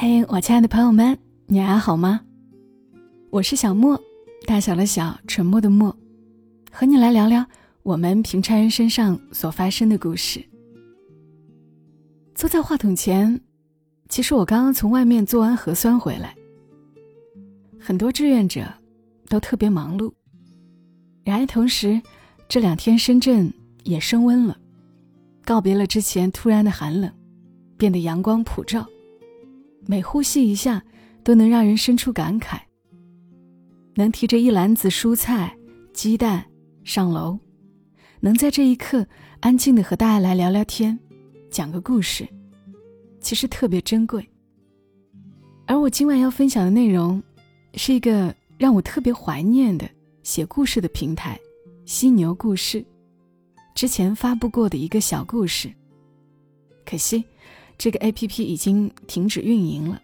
嘿，我亲爱的朋友们，你还好吗？我是小莫，大小的小，沉默的默，和你来聊聊我们平常人身上所发生的故事。坐在话筒前，其实我刚刚从外面做完核酸回来，很多志愿者都特别忙碌。然而同时，这两天深圳也升温了，告别了之前突然的寒冷，变得阳光普照。每呼吸一下，都能让人生出感慨。能提着一篮子蔬菜、鸡蛋上楼，能在这一刻安静的和大家来聊聊天，讲个故事，其实特别珍贵。而我今晚要分享的内容，是一个让我特别怀念的写故事的平台——犀牛故事，之前发布过的一个小故事。可惜。这个 A P P 已经停止运营了，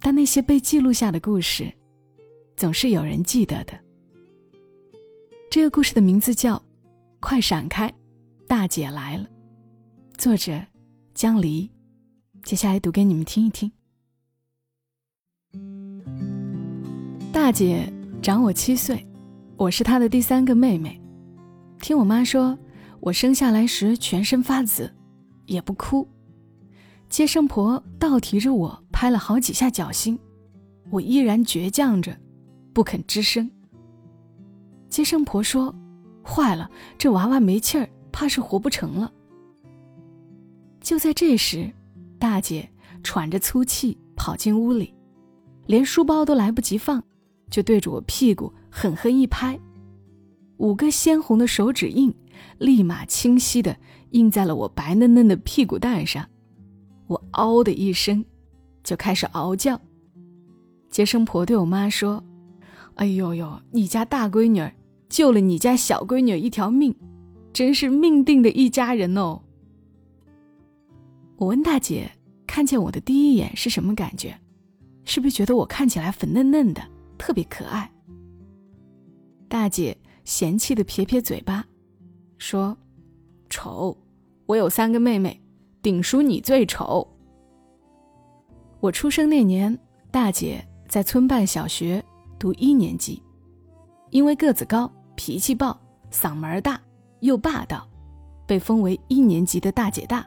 但那些被记录下的故事，总是有人记得的。这个故事的名字叫《快闪开，大姐来了》，作者江离。接下来读给你们听一听。大姐长我七岁，我是她的第三个妹妹。听我妈说，我生下来时全身发紫，也不哭。接生婆倒提着我拍了好几下脚心，我依然倔强着，不肯吱声。接生婆说：“坏了，这娃娃没气儿，怕是活不成了。”就在这时，大姐喘着粗气跑进屋里，连书包都来不及放，就对着我屁股狠狠一拍，五个鲜红的手指印立马清晰的印在了我白嫩嫩的屁股蛋上。我嗷的一声，就开始嗷叫。接生婆对我妈说：“哎呦呦，你家大闺女救了你家小闺女一条命，真是命定的一家人哦。”我问大姐：“看见我的第一眼是什么感觉？是不是觉得我看起来粉嫩嫩的，特别可爱？”大姐嫌弃的撇撇嘴巴，说：“丑，我有三个妹妹。”顶叔，你最丑。我出生那年，大姐在村办小学读一年级，因为个子高、脾气暴、嗓门大又霸道，被封为一年级的大姐大。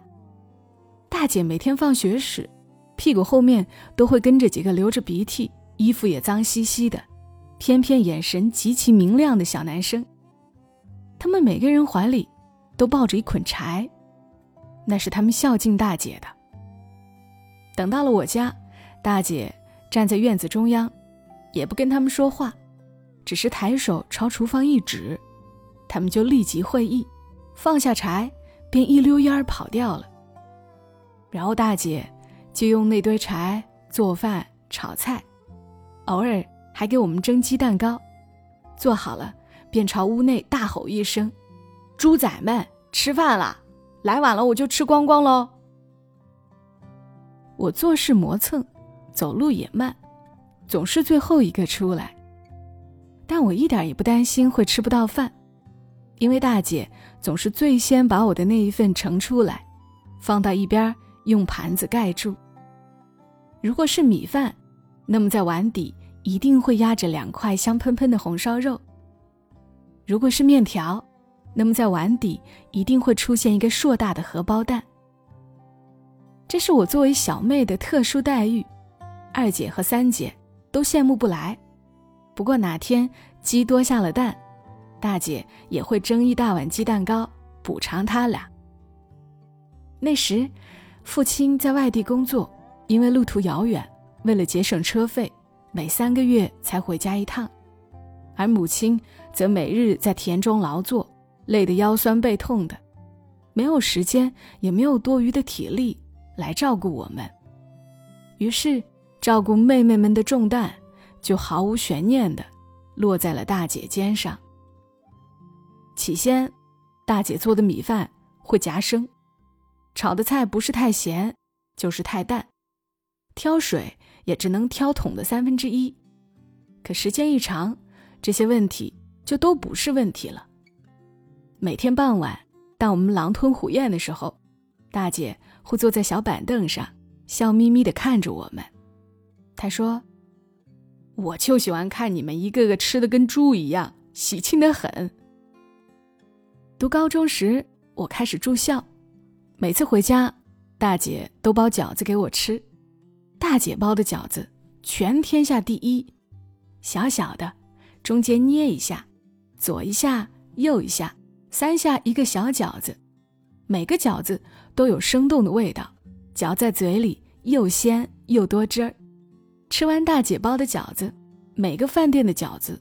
大姐每天放学时，屁股后面都会跟着几个流着鼻涕、衣服也脏兮兮的、偏偏眼神极其明亮的小男生。他们每个人怀里都抱着一捆柴。那是他们孝敬大姐的。等到了我家，大姐站在院子中央，也不跟他们说话，只是抬手朝厨房一指，他们就立即会意，放下柴，便一溜烟儿跑掉了。然后大姐就用那堆柴做饭、炒菜，偶尔还给我们蒸鸡蛋糕。做好了，便朝屋内大吼一声：“猪仔们，吃饭啦！”来晚了，我就吃光光喽。我做事磨蹭，走路也慢，总是最后一个出来。但我一点也不担心会吃不到饭，因为大姐总是最先把我的那一份盛出来，放到一边，用盘子盖住。如果是米饭，那么在碗底一定会压着两块香喷喷的红烧肉。如果是面条，那么在碗底一定会出现一个硕大的荷包蛋，这是我作为小妹的特殊待遇，二姐和三姐都羡慕不来。不过哪天鸡多下了蛋，大姐也会蒸一大碗鸡蛋糕补偿他俩。那时，父亲在外地工作，因为路途遥远，为了节省车费，每三个月才回家一趟，而母亲则每日在田中劳作。累得腰酸背痛的，没有时间，也没有多余的体力来照顾我们。于是，照顾妹妹们的重担就毫无悬念的落在了大姐肩上。起先，大姐做的米饭会夹生，炒的菜不是太咸，就是太淡，挑水也只能挑桶的三分之一。可时间一长，这些问题就都不是问题了。每天傍晚，当我们狼吞虎咽的时候，大姐会坐在小板凳上，笑眯眯地看着我们。她说：“我就喜欢看你们一个个吃的跟猪一样，喜庆的很。”读高中时，我开始住校，每次回家，大姐都包饺子给我吃。大姐包的饺子全天下第一，小小的，中间捏一下，左一下，右一下，三下一个小饺子，每个饺子都有生动的味道，嚼在嘴里又鲜又多汁儿。吃完大姐包的饺子，每个饭店的饺子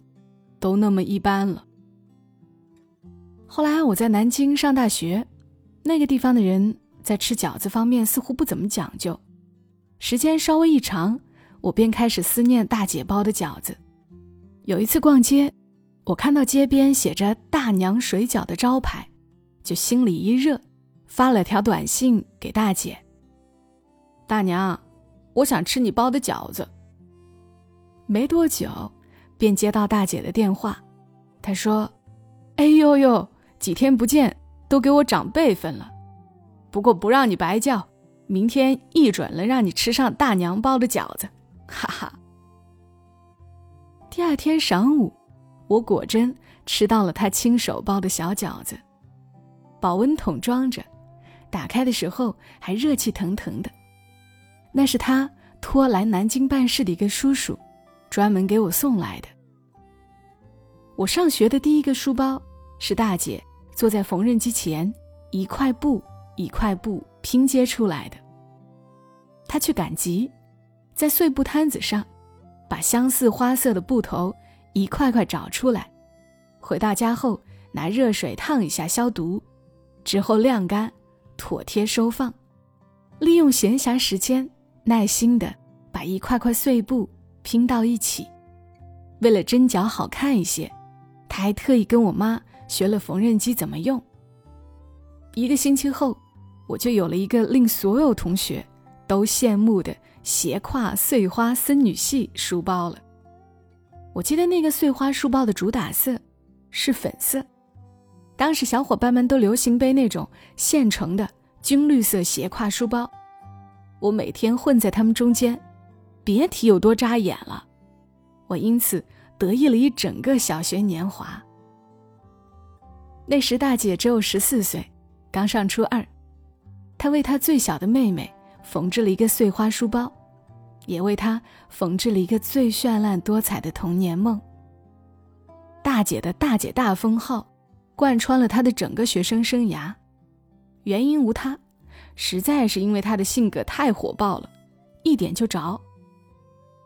都那么一般了。后来我在南京上大学，那个地方的人在吃饺子方面似乎不怎么讲究。时间稍微一长，我便开始思念大姐包的饺子。有一次逛街，我看到街边写着“大娘水饺”的招牌，就心里一热，发了条短信给大姐：“大娘，我想吃你包的饺子。”没多久，便接到大姐的电话，她说：“哎呦呦，几天不见，都给我长辈分了。不过不让你白叫，明天一准了，让你吃上大娘包的饺子。”哈哈。第二天晌午，我果真吃到了他亲手包的小饺子，保温桶装着，打开的时候还热气腾腾的。那是他托来南京办事的一个叔叔。专门给我送来的。我上学的第一个书包是大姐坐在缝纫机前，一块布一块布拼接出来的。她去赶集，在碎布摊子上，把相似花色的布头一块块找出来，回到家后拿热水烫一下消毒，之后晾干，妥帖收放。利用闲暇时间，耐心的把一块块碎布。拼到一起，为了针脚好看一些，他还特意跟我妈学了缝纫机怎么用。一个星期后，我就有了一个令所有同学都羡慕的斜挎碎花森女系书包了。我记得那个碎花书包的主打色是粉色，当时小伙伴们都流行背那种现成的军绿色斜挎书包，我每天混在他们中间。别提有多扎眼了，我因此得意了一整个小学年华。那时大姐只有十四岁，刚上初二，她为她最小的妹妹缝制了一个碎花书包，也为她缝制了一个最绚烂多彩的童年梦。大姐的大姐大封号，贯穿了她的整个学生生涯。原因无他，实在是因为她的性格太火爆了，一点就着。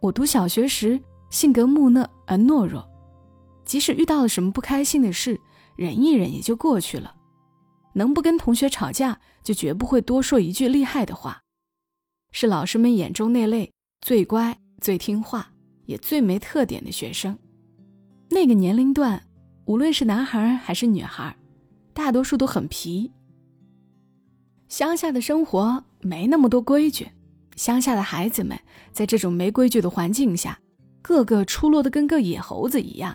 我读小学时，性格木讷而懦弱，即使遇到了什么不开心的事，忍一忍也就过去了。能不跟同学吵架，就绝不会多说一句厉害的话。是老师们眼中那类最乖、最听话，也最没特点的学生。那个年龄段，无论是男孩还是女孩，大多数都很皮。乡下的生活没那么多规矩。乡下的孩子们在这种没规矩的环境下，个个出落得跟个野猴子一样，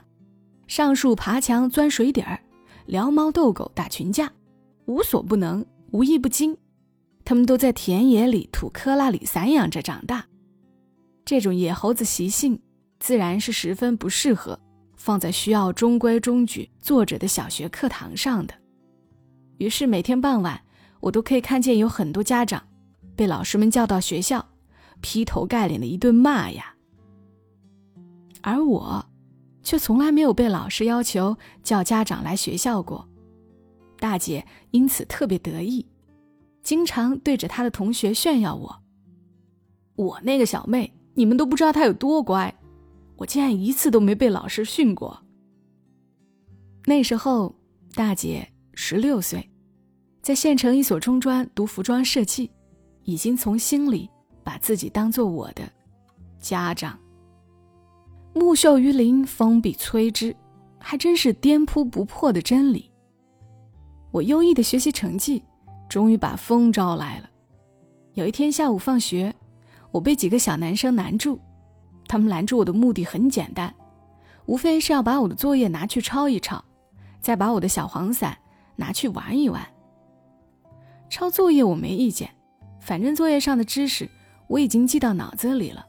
上树爬墙钻水底儿，撩猫逗狗打群架，无所不能，无一不精。他们都在田野里、土坷垃里散养着长大，这种野猴子习性，自然是十分不适合放在需要中规中矩作者的小学课堂上的。于是每天傍晚，我都可以看见有很多家长。被老师们叫到学校，劈头盖脸的一顿骂呀。而我，却从来没有被老师要求叫家长来学校过。大姐因此特别得意，经常对着她的同学炫耀我：“我那个小妹，你们都不知道他有多乖，我竟然一次都没被老师训过。”那时候，大姐十六岁，在县城一所中专读服装设计。已经从心里把自己当做我的家长。木秀于林，风必摧之，还真是颠扑不破的真理。我优异的学习成绩终于把风招来了。有一天下午放学，我被几个小男生拦住，他们拦住我的目的很简单，无非是要把我的作业拿去抄一抄，再把我的小黄伞拿去玩一玩。抄作业我没意见。反正作业上的知识，我已经记到脑子里了，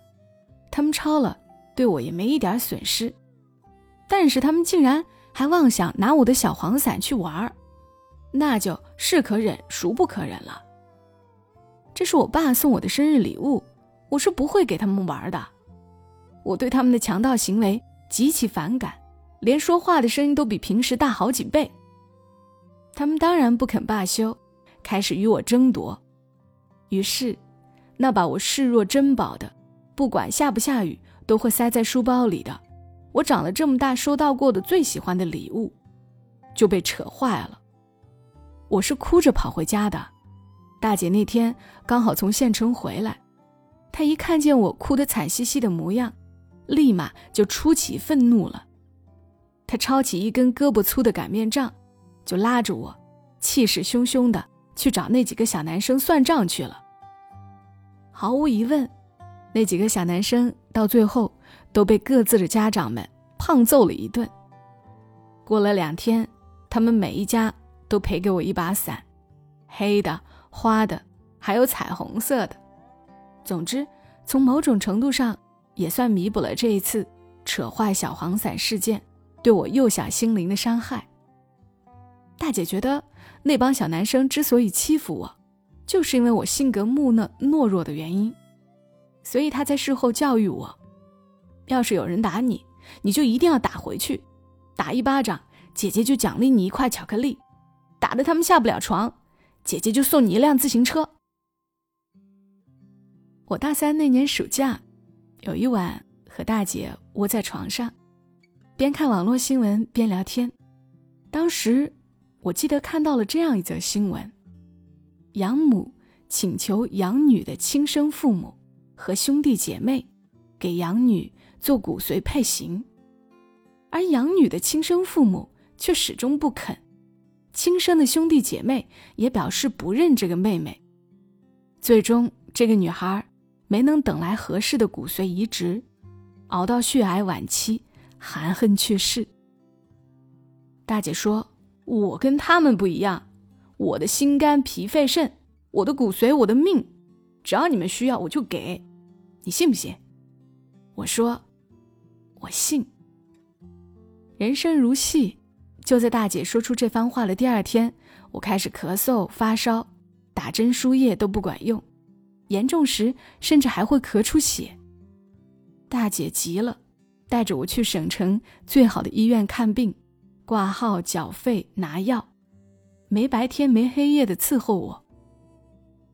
他们抄了，对我也没一点损失。但是他们竟然还妄想拿我的小黄伞去玩儿，那就是可忍孰不可忍了。这是我爸送我的生日礼物，我是不会给他们玩的。我对他们的强盗行为极其反感，连说话的声音都比平时大好几倍。他们当然不肯罢休，开始与我争夺。于是，那把我视若珍宝的，不管下不下雨都会塞在书包里的。我长了这么大收到过的最喜欢的礼物，就被扯坏了。我是哭着跑回家的，大姐那天刚好从县城回来，他一看见我哭得惨兮兮的模样，立马就出奇愤怒了。他抄起一根胳膊粗的擀面杖，就拉着我，气势汹汹的去找那几个小男生算账去了。毫无疑问，那几个小男生到最后。都被各自的家长们胖揍了一顿。过了两天，他们每一家都赔给我一把伞，黑的、花的，还有彩虹色的。总之，从某种程度上也算弥补了这一次扯坏小黄伞事件对我幼小心灵的伤害。大姐觉得那帮小男生之所以欺负我，就是因为我性格木讷懦弱的原因，所以她在事后教育我。要是有人打你，你就一定要打回去，打一巴掌，姐姐就奖励你一块巧克力；打得他们下不了床，姐姐就送你一辆自行车。我大三那年暑假，有一晚和大姐窝在床上，边看网络新闻边聊天。当时我记得看到了这样一则新闻：养母请求养女的亲生父母和兄弟姐妹给养女。做骨髓配型，而养女的亲生父母却始终不肯，亲生的兄弟姐妹也表示不认这个妹妹。最终，这个女孩没能等来合适的骨髓移植，熬到血癌晚期，含恨去世。大姐说：“我跟他们不一样，我的心肝脾肺肾，我的骨髓，我的命，只要你们需要，我就给，你信不信？”我说。我信。人生如戏，就在大姐说出这番话的第二天，我开始咳嗽、发烧，打针输液都不管用，严重时甚至还会咳出血。大姐急了，带着我去省城最好的医院看病，挂号、缴费、拿药，没白天没黑夜的伺候我。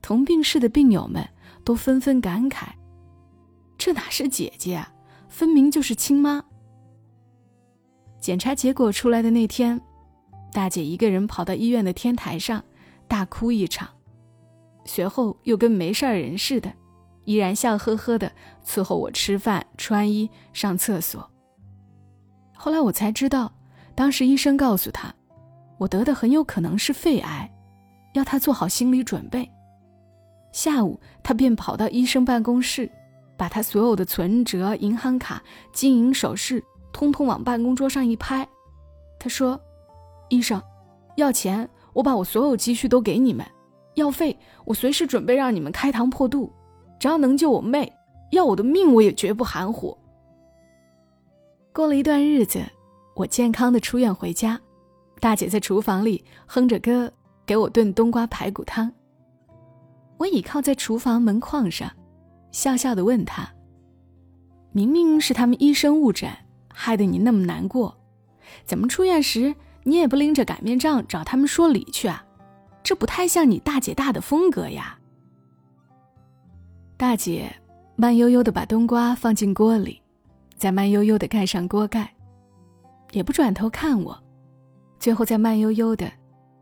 同病室的病友们都纷纷感慨：“这哪是姐姐啊！”分明就是亲妈。检查结果出来的那天，大姐一个人跑到医院的天台上，大哭一场，随后又跟没事人似的，依然笑呵呵的伺候我吃饭、穿衣、上厕所。后来我才知道，当时医生告诉他，我得的很有可能是肺癌，要他做好心理准备。下午，他便跑到医生办公室。把他所有的存折、银行卡、金银首饰通通往办公桌上一拍，他说：“医生，要钱，我把我所有积蓄都给你们；药费，我随时准备让你们开膛破肚。只要能救我妹，要我的命我也绝不含糊。”过了一段日子，我健康的出院回家，大姐在厨房里哼着歌给我炖冬瓜排骨汤。我倚靠在厨房门框上。笑笑的问她：“明明是他们医生误诊，害得你那么难过，怎么出院时你也不拎着擀面杖找他们说理去啊？这不太像你大姐大的风格呀。”大姐慢悠悠的把冬瓜放进锅里，再慢悠悠的盖上锅盖，也不转头看我，最后再慢悠悠的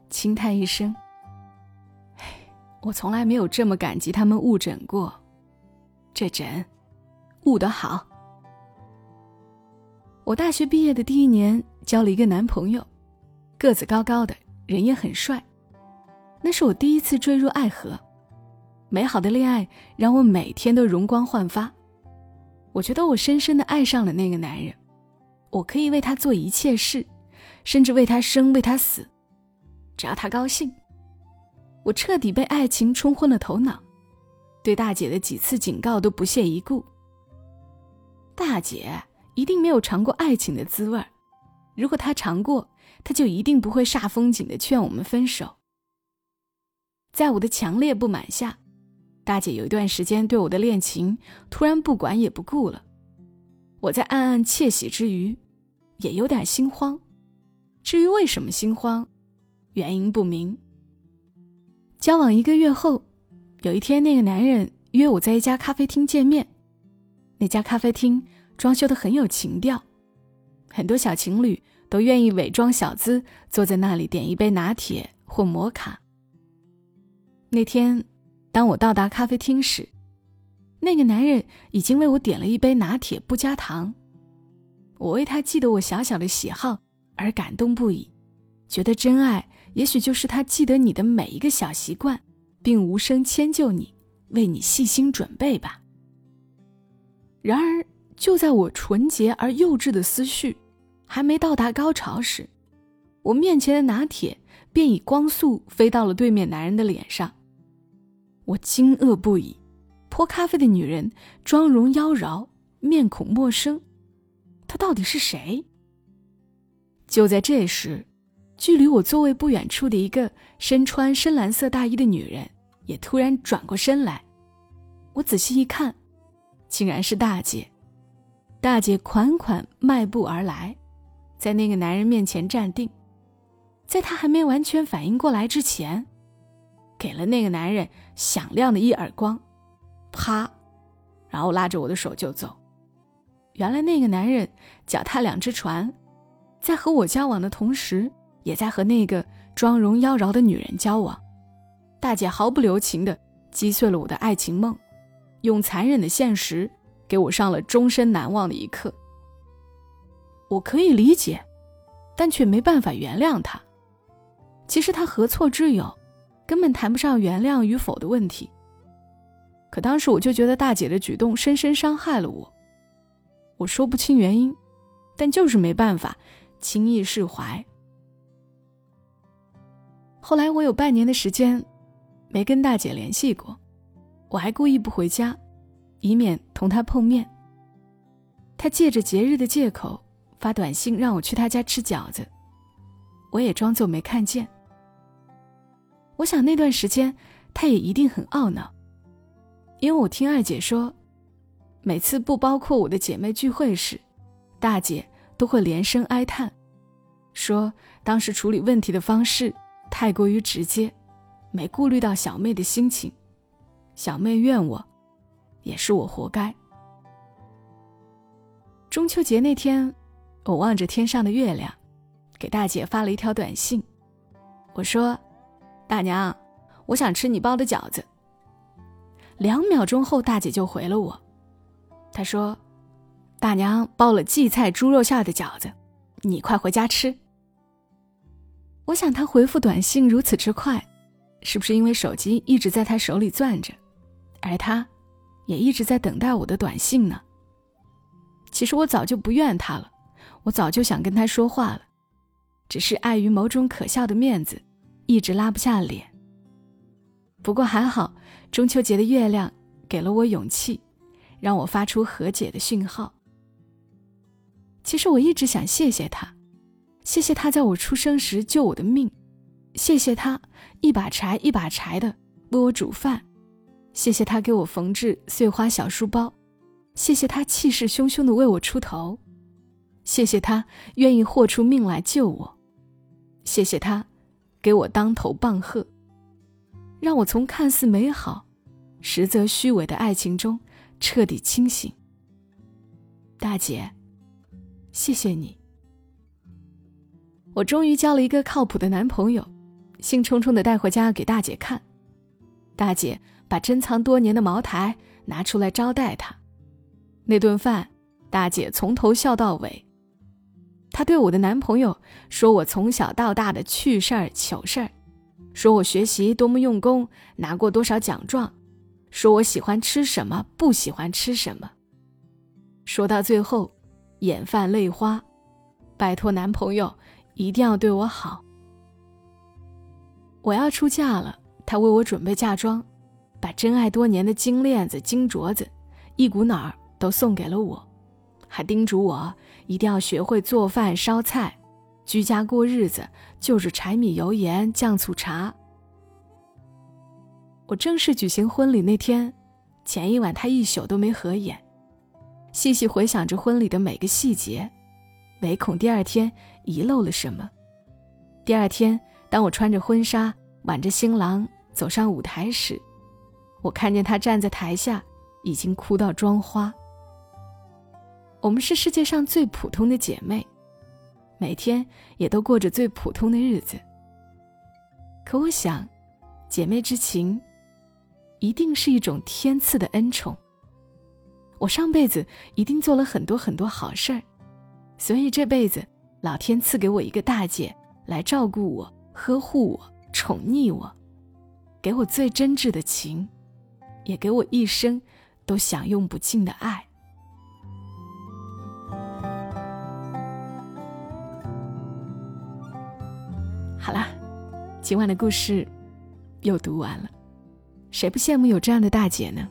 轻叹一声：“唉，我从来没有这么感激他们误诊过。”这诊，误得好。我大学毕业的第一年，交了一个男朋友，个子高高的，人也很帅。那是我第一次坠入爱河，美好的恋爱让我每天都容光焕发。我觉得我深深的爱上了那个男人，我可以为他做一切事，甚至为他生，为他死，只要他高兴。我彻底被爱情冲昏了头脑。对大姐的几次警告都不屑一顾。大姐一定没有尝过爱情的滋味儿，如果她尝过，她就一定不会煞风景的劝我们分手。在我的强烈不满下，大姐有一段时间对我的恋情突然不管也不顾了。我在暗暗窃喜之余，也有点心慌。至于为什么心慌，原因不明。交往一个月后，有一天，那个男人约我在一家咖啡厅见面。那家咖啡厅装修的很有情调，很多小情侣都愿意伪装小资，坐在那里点一杯拿铁或摩卡。那天，当我到达咖啡厅时，那个男人已经为我点了一杯拿铁，不加糖。我为他记得我小小的喜好而感动不已，觉得真爱也许就是他记得你的每一个小习惯，并无声迁就你，为你细心准备吧。然而，就在我纯洁而幼稚的思绪还没到达高潮时，我面前的拿铁便以光速飞到了对面男人的脸上。我惊愕不已，泼咖啡的女人妆容妖娆，面孔陌生，她到底是谁？就在这时，距离我座位不远处的一个身穿深蓝色大衣的女人也突然转过身来。我仔细一看，竟然是大姐。大姐款款迈步而来，在那个男人面前站定，在他还没完全反应过来之前。给了那个男人响亮的一耳光，啪，然后拉着我的手就走。原来那个男人脚踏两只船，在和我交往的同时，也在和那个妆容妖娆的女人交往。大姐毫不留情地击碎了我的爱情梦，用残忍的现实给我上了终身难忘的一课。我可以理解，但却没办法原谅他。其实他何错之有？根本谈不上原谅与否的问题。可当时我就觉得大姐的举动深深伤害了我，我说不清原因，但就是没办法轻易释怀。后来我有半年的时间没跟大姐联系过，我还故意不回家，以免同她碰面。她借着节日的借口发短信让我去她家吃饺子，我也装作没看见。我想那段时间，他也一定很懊恼，因为我听二姐说，每次不包括我的姐妹聚会时，大姐都会连声哀叹，说当时处理问题的方式太过于直接，没顾虑到小妹的心情，小妹怨我，也是我活该。中秋节那天，我望着天上的月亮，给大姐发了一条短信，我说。大娘，我想吃你包的饺子。两秒钟后，大姐就回了我，她说：“大娘包了荠菜猪肉馅的饺子，你快回家吃。”我想她回复短信如此之快，是不是因为手机一直在她手里攥着，而她也一直在等待我的短信呢？其实我早就不怨她了，我早就想跟她说话了，只是碍于某种可笑的面子。一直拉不下脸。不过还好，中秋节的月亮给了我勇气，让我发出和解的讯号。其实我一直想谢谢他，谢谢他在我出生时救我的命，谢谢他一把柴一把柴的为我煮饭，谢谢他给我缝制碎花小书包，谢谢他气势汹汹的为我出头，谢谢他愿意豁出命来救我，谢谢他。给我当头棒喝，让我从看似美好，实则虚伪的爱情中彻底清醒。大姐，谢谢你。我终于交了一个靠谱的男朋友，兴冲冲的带回家给大姐看。大姐把珍藏多年的茅台拿出来招待他。那顿饭，大姐从头笑到尾。她对我的男朋友说：“我从小到大的趣事儿、糗事儿，说我学习多么用功，拿过多少奖状，说我喜欢吃什么，不喜欢吃什么。”说到最后，眼泛泪花，拜托男朋友一定要对我好。我要出嫁了，他为我准备嫁妆，把真爱多年的金链子、金镯子，一股脑儿都送给了我，还叮嘱我一定要学会做饭、烧菜，居家过日子就是柴米油盐酱醋茶。我正式举行婚礼那天，前一晚他一宿都没合眼，细细回想着婚礼的每个细节，唯恐第二天遗漏了什么。第二天，当我穿着婚纱挽着新郎走上舞台时，我看见他站在台下，已经哭到妆花。我们是世界上最普通的姐妹，每天也都过着最普通的日子。可我想，姐妹之情，一定是一种天赐的恩宠。我上辈子一定做了很多很多好事儿，所以这辈子老天赐给我一个大姐来照顾我、呵护我、宠溺我，给我最真挚的情。也给我一生都享用不尽的爱。今晚的故事又读完了。谁不羡慕有这样的大姐呢？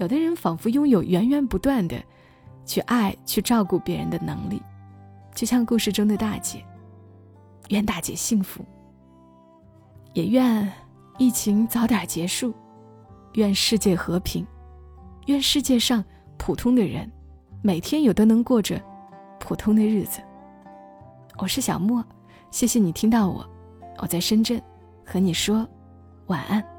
有的人仿佛拥有源源不断的去爱、去照顾别人的能力，就像故事中的大姐。愿大姐幸福，也愿疫情早点结束。愿世界和平，愿世界上普通的人每天有都能过着普通的日子。我是小莫，谢谢你听到我，我在深圳和你说晚安。